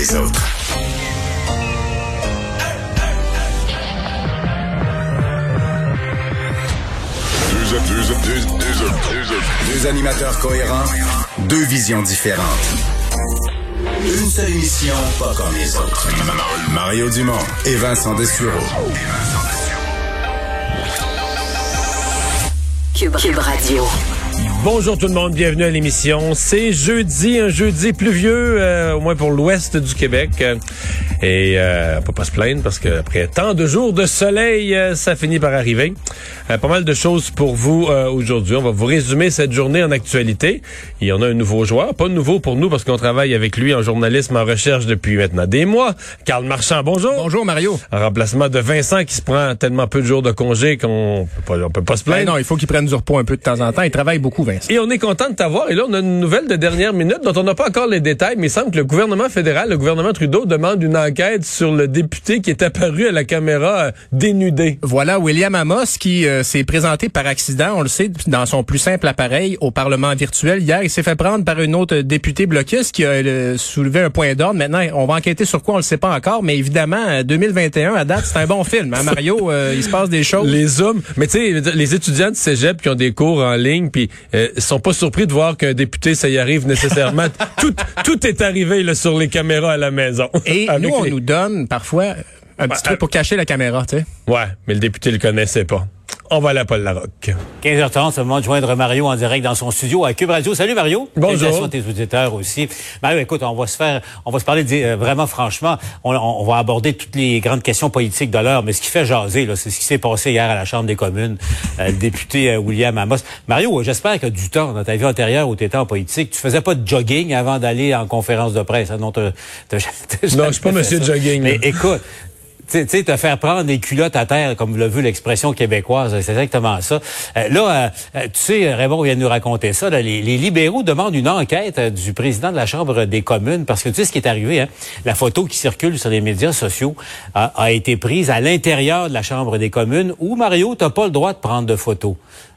Les autres. Deux, deux, deux, deux, deux, Deux animateurs cohérents, deux visions différentes. Une seule émission, pas comme les autres. Mario Dumont et Vincent Dessureau. Cube, Cube Radio. Bonjour tout le monde, bienvenue à l'émission. C'est jeudi, un jeudi pluvieux, euh, au moins pour l'ouest du Québec. Euh, et euh, on peut pas se plaindre parce qu'après tant de jours de soleil, euh, ça finit par arriver. Euh, pas mal de choses pour vous euh, aujourd'hui. On va vous résumer cette journée en actualité. Il y en a un nouveau joueur, pas nouveau pour nous parce qu'on travaille avec lui en journalisme en recherche depuis maintenant des mois. Carl Marchand, bonjour. Bonjour Mario. En remplacement de Vincent qui se prend tellement peu de jours de congé qu'on peut pas, on peut pas se plaindre. Ben non, il faut qu'il prenne du repos un peu de temps en temps. Il travaille beaucoup, Vincent. Et on est content de t'avoir. Et là, on a une nouvelle de dernière minute dont on n'a pas encore les détails, mais il semble que le gouvernement fédéral, le gouvernement Trudeau, demande une enquête sur le député qui est apparu à la caméra euh, dénudé. Voilà William Amos qui euh, s'est présenté par accident, on le sait, dans son plus simple appareil au Parlement virtuel. Hier, il s'est fait prendre par une autre députée bloquiste qui a euh, soulevé un point d'ordre. Maintenant, on va enquêter sur quoi, on le sait pas encore, mais évidemment, euh, 2021, à date, c'est un bon film. Hein, Mario, il se passe des choses. Les zooms. Mais tu sais, les étudiants de cégep qui ont des cours en ligne, puis euh, sont pas surpris de voir qu'un député, ça y arrive nécessairement. tout, tout est arrivé là, sur les caméras à la maison. Et nous, on les- nous donne parfois un Bah, petit truc euh, pour cacher la caméra, tu sais. Ouais, mais le député le connaissait pas. On va aller à Paul Larocque. 15h30, c'est le moment de joindre Mario en direct dans son studio à Cube Radio. Salut Mario. Bonjour. À tes auditeurs aussi. Mario, écoute, on va se faire, on va se parler euh, vraiment franchement. On, va aborder toutes les grandes questions politiques de l'heure, mais ce qui fait jaser, là, c'est ce qui s'est passé hier à la Chambre des communes. Euh, le député euh, William Amos. Mario, j'espère que du temps dans ta vie antérieure où tu étais en politique, tu faisais pas de jogging avant d'aller en conférence de presse. hein? Non, t'as- t'as- t'as Non, je suis pas monsieur ça. jogging, Mais écoute, tu sais, te faire prendre des culottes à terre, comme l'a vu l'expression québécoise, c'est exactement ça. Euh, là, euh, euh, tu sais, Raymond vient de nous raconter ça. les, libéraux demandent une enquête euh, du président de la Chambre des communes parce que tu sais ce qui est arrivé. Hein? La photo qui circule sur les médias sociaux a, a été prise à l'intérieur de la Chambre des communes où Mario, t'as pas le droit de prendre de photos.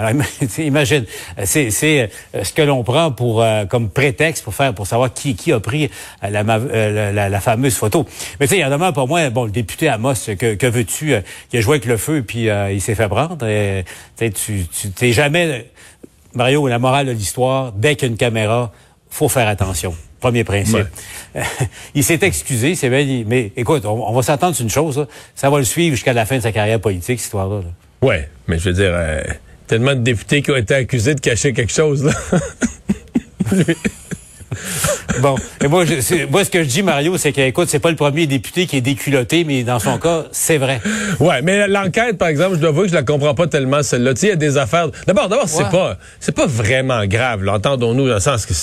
Alors imagine, c'est c'est, euh, ce que l'on prend pour euh, comme prétexte pour faire pour savoir qui qui a pris euh, la, la, la- la fameuse photo. Mais tu sais, il y en a même pas moins. Bon, le député Amos, que, que veux-tu euh, Il a joué avec le feu puis euh, il s'est fait prendre. Et, tu sais, tu t'es jamais Mario. La morale de l'histoire, dès qu'il y a une caméra, faut faire attention. Premier principe. il s'est excusé, c'est bien. Mais écoute, on, on va s'attendre sur une chose. là. Ça va le suivre jusqu'à la fin de sa carrière politique, cette histoire-là. là. Ouais, mais je veux dire, euh, tellement de députés qui ont été accusés de cacher quelque chose, là. Bon, et moi, je, moi, ce que je dis, Mario, c'est que, écoute, c'est pas le premier député qui est déculotté, mais dans son cas, c'est vrai. Ouais, mais l'enquête, par exemple, je dois avouer que je la comprends pas tellement, celle-là. Tu sais, il y a des affaires. D'abord, d'abord, c'est pas, c'est pas vraiment grave, là, entendons-nous, dans le sens que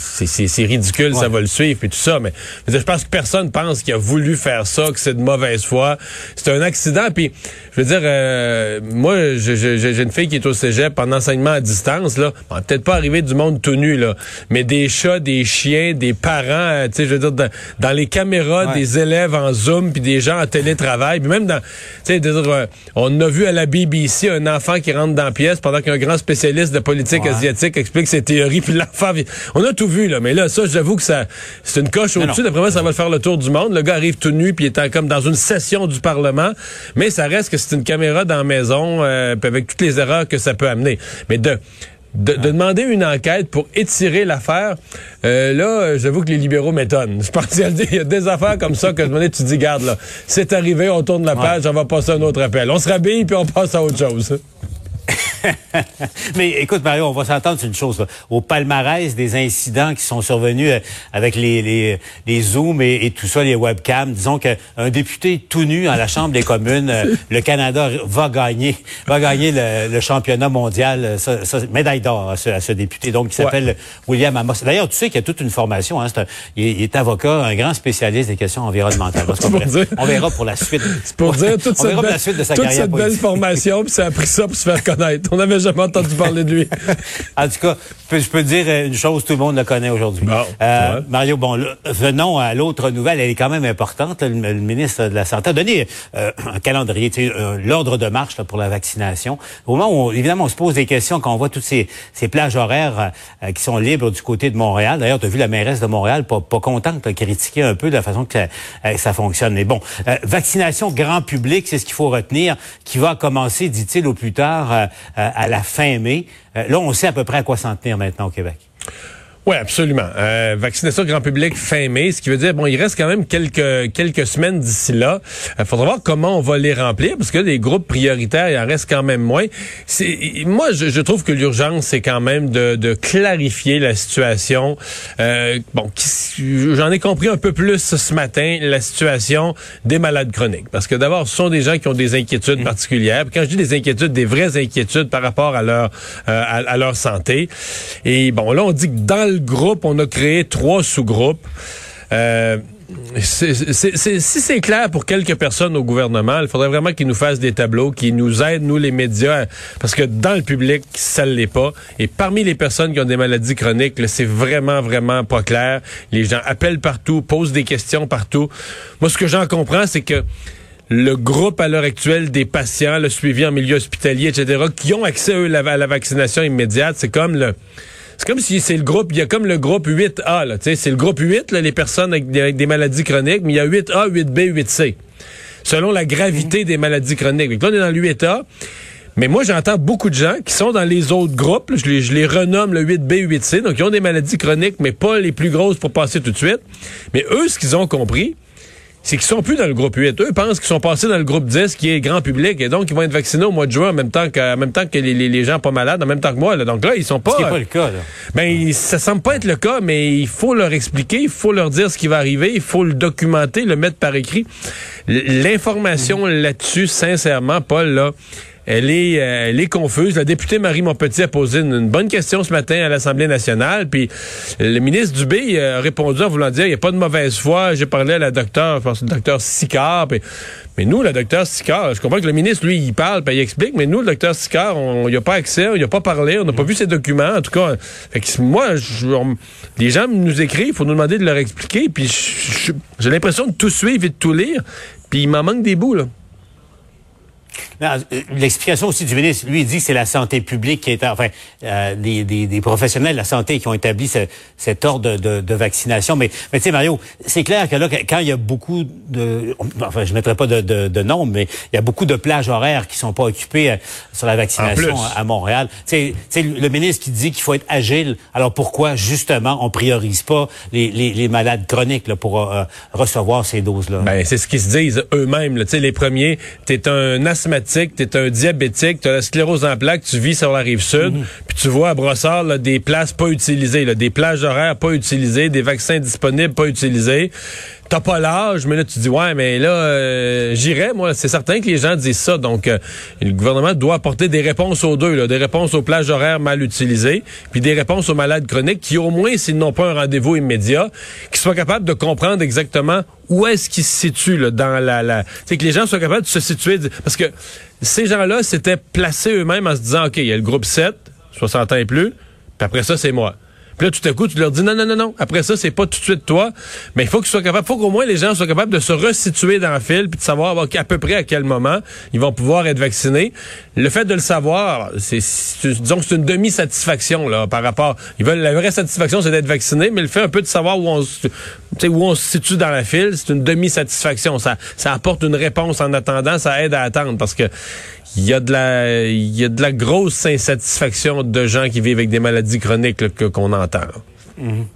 c'est- ridicule, ça va le suivre et tout ça, mais je, dire, je pense que personne pense qu'il a voulu faire ça, que c'est de mauvaise foi. C'est un accident, puis je veux dire, euh, moi, j'ai une fille qui est au cégep en enseignement à distance, là. Bon, peut-être pas arriver du monde tout nu, là, mais des chats, des chiens, des parents, euh, tu sais, je veux dire, dans, dans les caméras, Ouais. des élèves en Zoom, puis des gens en télétravail, puis même dans, tu sais, euh, on a vu à la BBC un enfant qui rentre dans la pièce pendant qu'un grand spécialiste de politique Ouais. asiatique explique ses théories, puis l'enfant, on a tout vu, là, mais là, ça, j'avoue que ça, c'est une coche au-dessus, d'après moi, ça va le faire le tour du monde, le gars arrive tout nu, puis il est comme dans une session du Parlement, mais ça reste que c'est une caméra dans la maison, euh, puis avec toutes les erreurs que ça peut amener. Mais de, de, de demander une enquête pour étirer l'affaire, euh, là, j'avoue que les libéraux m'étonnent. Je pense qu'il y a des- il y a des affaires comme ça que je me dis, tu te dis, garde, là, c'est arrivé, on tourne la page, on va passer à un autre appel. On se rhabille, puis on passe à autre chose. Mais écoute, Mario, on va s'entendre sur une chose. là. Au palmarès des incidents qui sont survenus euh, avec les, les, les Zooms et, et tout ça, les webcams, disons qu'un député tout nu à la Chambre des communes, euh, le Canada va gagner va gagner le, le championnat mondial, euh, ça, ça, médaille d'or à ce, à ce député, donc qui s'appelle William Amos. D'ailleurs, tu sais qu'il y a toute une formation. Hein, un- il, est, il est avocat, un grand spécialiste des questions environnementales. Dire- on verra pour la suite. C'est pour dire toute cette, verra pour belle, la suite de sa toute carrière cette belle formation, puis ça a pris ça pour se faire connaître. On n'avait jamais entendu parler de lui. En tout cas, je peux, dire euh, une chose, tout le monde le connaît aujourd'hui. Bon, Euh, ouais. Mario, bon, venons à l'autre nouvelle, elle est quand même importante. Le, le ministre de la Santé a donné euh, un calendrier, euh, l'ordre de marche là, pour la vaccination. Au moment où, évidemment, on se pose des questions quand on voit toutes ces, ces plages horaires qui sont libres du côté de Montréal. D'ailleurs, tu as vu la mairesse de Montréal, pas, pas contente, là, critiquer un peu de la façon que ça, ça fonctionne. Mais bon, vaccination grand public, c'est ce qu'il faut retenir, qui va commencer, dit-il, au plus tard, à la fin mai. Euh, là, on sait à peu près à quoi s'en tenir maintenant au Québec. Oui, absolument. Euh, vaccination grand public fin mai, ce qui veut dire, bon, il reste quand même quelques quelques semaines d'ici là. Il faudra voir comment on va les remplir, parce que des groupes prioritaires, il en reste quand même moins. C'est, moi, je, je trouve que l'urgence, c'est quand même de, de clarifier la situation. Euh, bon, qui- j'en ai compris un peu plus ce matin, la situation des malades chroniques. Parce que d'abord, ce sont des gens qui ont des inquiétudes particulières. Puis quand je dis des inquiétudes, des vraies inquiétudes par rapport à leur, euh, à, à leur santé. Et bon, là, on dit que dans groupe, on a créé trois sous-groupes. Euh, si c'est clair pour quelques personnes au gouvernement, il faudrait vraiment qu'ils nous fassent des tableaux, qu'ils nous aident, nous les médias, parce que dans le public, ça ne l'est pas. Et parmi les personnes qui ont des maladies chroniques, c'est vraiment, vraiment pas clair. Les gens appellent partout, posent des questions partout. Moi, ce que j'en comprends, c'est que le groupe à l'heure actuelle des patients, le suivi en milieu hospitalier, etc., qui ont accès eux, à la vaccination immédiate, c'est comme le c'est comme si c'est le groupe, il y a comme le groupe 8A, là, tu sais, c'est le groupe 8, là, les personnes avec des, avec des maladies chroniques, mais il y a 8A, 8B, 8C, selon la gravité des maladies chroniques. Donc là, on est dans le 8A, mais moi, j'entends beaucoup de gens qui sont dans les autres groupes, je, les, je les renomme le 8B, 8C, donc ils ont des maladies chroniques, mais pas les plus grosses pour passer tout de suite. Mais eux, ce qu'ils ont compris, c'est qu'ils sont plus dans le groupe 8. Eux pensent qu'ils sont passés dans le groupe 10, qui est grand public, et donc ils vont être vaccinés au mois de juin en même temps que, en même temps que les, les- les gens pas malades, en même temps que moi. Là. Donc là, ils sont pas... Ce qui n'est pas le cas, là. Ben, ça semble pas être le cas, mais il faut leur expliquer, il faut leur dire ce qui va arriver, il faut le documenter, le mettre par écrit. L'information là-dessus, sincèrement, Paul, là, elle est, euh, elle est confuse. La députée Marie Montpetit a posé une, bonne question ce matin à l'Assemblée nationale, puis le ministre Dubé euh, a répondu en voulant dire il n'y a pas de mauvaise foi. J'ai parlé à la docteur, je pense, le docteur Sicard, mais nous, le docteur Sicard, je comprends que le ministre, lui, il parle, puis il explique, mais nous, le docteur Sicard, on n'y a pas accès, on n'y a pas parlé, on n'a pas vu ses documents, en tout cas. Fait que moi, je- les gens nous écrivent, il faut nous demander de leur expliquer, puis j'ai l'impression de tout suivre et de tout lire, puis il m'en manque des bouts, là. Euh, L'explication aussi du ministre, lui, il dit que c'est la santé publique qui est, enfin, euh, des, des, des professionnels de la santé qui ont établi ce- cet ordre de, de vaccination. Mais, mais tu sais, Mario, c'est clair que là, quand il y a beaucoup de, enfin, je mettrai pas de, de, de nom, mais il y a beaucoup de plages horaires qui sont pas occupées euh, sur la vaccination à, Montréal. Tu sais, le ministre qui dit qu'il faut être agile. Alors pourquoi, justement, on priorise pas les, les, les malades chroniques là, pour euh, recevoir ces doses-là? Ben, c'est ce qu'ils se disent eux-mêmes. là. Tu sais, les premiers, t'es un asthmatique, t'es un diabétique, t'as la sclérose en plaques, tu vis sur la rive sud, puis tu vois à Brossard là, des places pas utilisées, là, des plages horaires pas utilisées, des vaccins disponibles pas utilisés. T'as pas l'âge, mais là tu dis ouais, mais là euh, j'irai moi. C'est certain que les gens disent ça, donc euh, le gouvernement doit apporter des réponses aux deux, là, des réponses aux plages horaires mal utilisées, puis des réponses aux malades chroniques qui au moins s'ils n'ont pas un rendez-vous immédiat, qui soient capables de comprendre exactement où est-ce qu'ils se situent là, dans la, la... c'est que les gens soient capables de se situer parce que ces gens-là s'étaient placés eux-mêmes en se disant ok il y a le groupe 7 60 ans et plus puis après ça c'est moi puis là, tout à coup, tu leur dis non, non, non, non. Après ça, c'est pas tout de suite toi. Mais il faut que tu sois capable, faut qu'au moins les gens soient capables de se resituer dans le fil puis de savoir à peu près à quel moment ils vont pouvoir être vaccinés. Le fait de le savoir, c'est, disons que c'est une demi-satisfaction, là, par rapport. Ils veulent, la vraie satisfaction, c'est d'être vacciné, mais le fait un peu de savoir où on où on se situe dans la file, c'est une demi-satisfaction. Ça, ça apporte une réponse en attendant, ça aide à attendre parce que il y a de la il y a de la grosse insatisfaction de gens qui vivent avec des maladies chroniques là, que qu'on entend.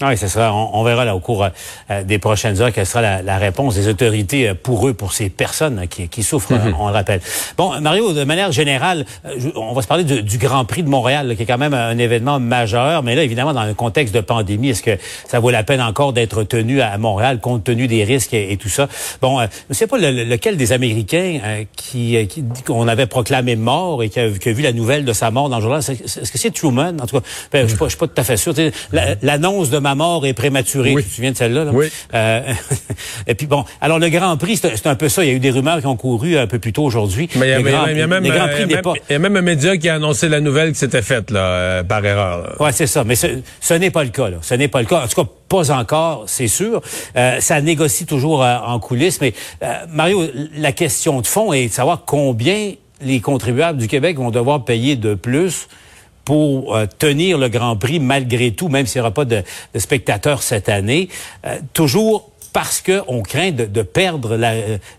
Oui, c'est ça. On, on, verra là au cours euh, des prochaines heures quelle sera la, la réponse des autorités euh, pour eux, pour ces personnes qui, qui souffrent, Mhm. euh, on le rappelle. Bon, Mario, de manière générale, euh, on va se parler du, du Grand Prix de Montréal, là, qui est quand même un événement majeur. Mais là, évidemment, dans un contexte de pandémie, est-ce que ça vaut la peine encore d'être tenu à Montréal compte tenu des risques et, et tout ça? Bon, euh, je ne sais pas le- le- lequel des Américains euh, qui, qu'on avait proclamé mort et qui a, qui a vu la nouvelle de sa mort dans le journal. Est-ce que c'est Truman? En tout cas, ben, je je suis pas tout à fait sûr. L'annonce de ma mort est prématurée. Oui. Tu te souviens de celle-là? là? Oui. Euh, et puis bon, alors le Grand Prix, c'est un peu ça. Il y a eu des rumeurs qui ont couru un peu plus tôt aujourd'hui. Mais il y a, y même- y a il y a un média qui a annoncé la nouvelle qui s'était faite là, euh, par erreur. Ouais, c'est ça. Mais ce, ce n'est pas le cas. Là. Ce n'est pas le cas. En tout cas, pas encore, c'est sûr. Euh, ça négocie toujours euh, en coulisses. Mais euh, Mario, la question de fond est de savoir combien les contribuables du Québec vont devoir payer de plus pour euh, tenir le Grand Prix malgré tout, même s'il n'y aura pas de, spectateurs cette année. Euh, toujours parce qu'on craint de, perdre la-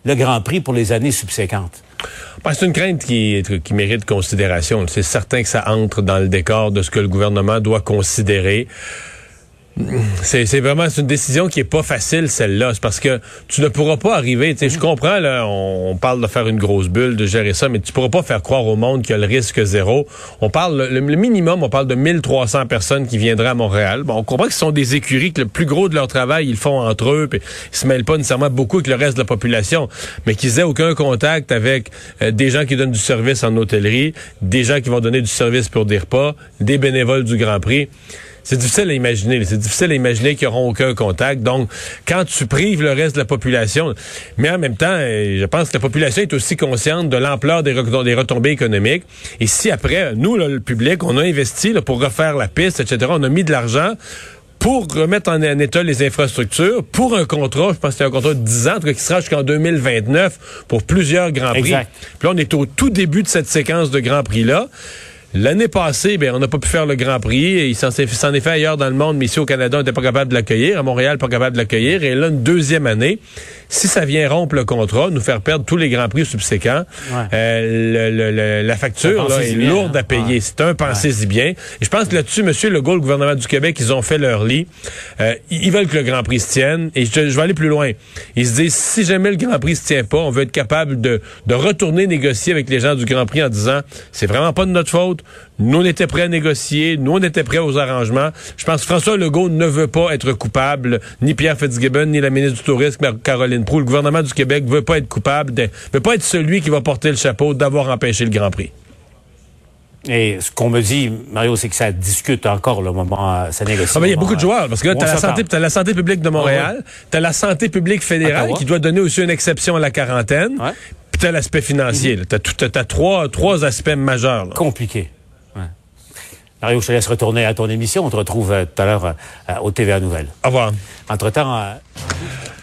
le Grand Prix pour les années subséquentes. Ben, c'est une crainte qui mérite considération. C'est certain que ça entre dans le décor de ce que le gouvernement doit considérer. C'est c'est vraiment c'est une décision qui est pas facile celle-là, c'est parce que tu ne pourras pas arriver, tu sais, je comprends là, on, on parle de faire une grosse bulle, de gérer ça, mais tu pourras pas faire croire au monde qu'il y a le risque zéro. On parle le, le minimum, on parle de 1300 personnes qui viendraient à Montréal. Bon, on comprend que ce sont des écuries que le plus gros de leur travail, ils le font entre eux, puis ils se mêlent pas nécessairement beaucoup avec le reste de la population, mais qu'ils aient aucun contact avec euh, des gens qui donnent du service en hôtellerie, des gens qui vont donner du service pour des repas, des bénévoles du Grand Prix. C'est difficile à imaginer. C'est difficile à imaginer qu'ils n'auront aucun contact. Donc, quand tu prives le reste de la population, mais en même temps, euh, je pense que la population est aussi consciente de l'ampleur des, re- des retombées économiques. Et si après, nous, là, le public, on a investi là, pour refaire la piste, etc., on a mis de l'argent pour remettre en, en état les infrastructures, pour un contrat, je pense que c'est un contrat de 10 ans, en tout cas, qui sera jusqu'en 2029 pour plusieurs Grands Prix. Exact. Puis là, on est au tout début de cette séquence de Grands Prix-là. L'année passée, ben, on n'a pas pu faire le Grand Prix. Il s'en s'en est fait ailleurs dans le monde, mais ici au Canada, on n'était pas capable de l'accueillir. À Montréal, pas capable de l'accueillir. Et là, une deuxième année, si ça vient rompre le contrat, nous faire perdre tous les Grands Prix subséquents, Ouais. euh, le- le- le- la facture là, est bien, lourde hein. à payer. Ouais. C'est un pensez-y bien. Et je pense que là-dessus, M. Legault, le gouvernement du Québec, ils ont fait leur lit. Euh, ils ils veulent que le Grand Prix se tienne. Et je, je vais aller plus loin. Ils se disent, si jamais le Grand Prix se tient pas, on veut être capable de, de retourner négocier avec les gens du Grand Prix en disant, c'est vraiment pas de notre faute. Nous, on était prêts à négocier. Nous, on était prêts aux arrangements. Je pense que François Legault ne veut pas être coupable, ni Pierre Fitzgibbon, ni la ministre du Tourisme, Caroline Proulx. Le gouvernement du Québec veut pas être coupable, de, veut pas être celui qui va porter le chapeau d'avoir empêché le Grand Prix. Et ce qu'on me dit, Mario, c'est que ça discute encore le moment, euh, ça négocie. Ah ben, il y a beaucoup de joueurs, parce que là, on t'as la, santé, la publique de Montréal, t'as la santé publique fédérale Ottawa. qui doit donner aussi une exception à la quarantaine, Ouais. puis t'as l'aspect financier. tout- t'as- t'as trois, trois aspects majeurs. là. Compliqué. Mario, je te laisse retourner à ton émission. On te retrouve tout à l'heure euh, au TVA Nouvelles. Au revoir. Entre-temps, euh,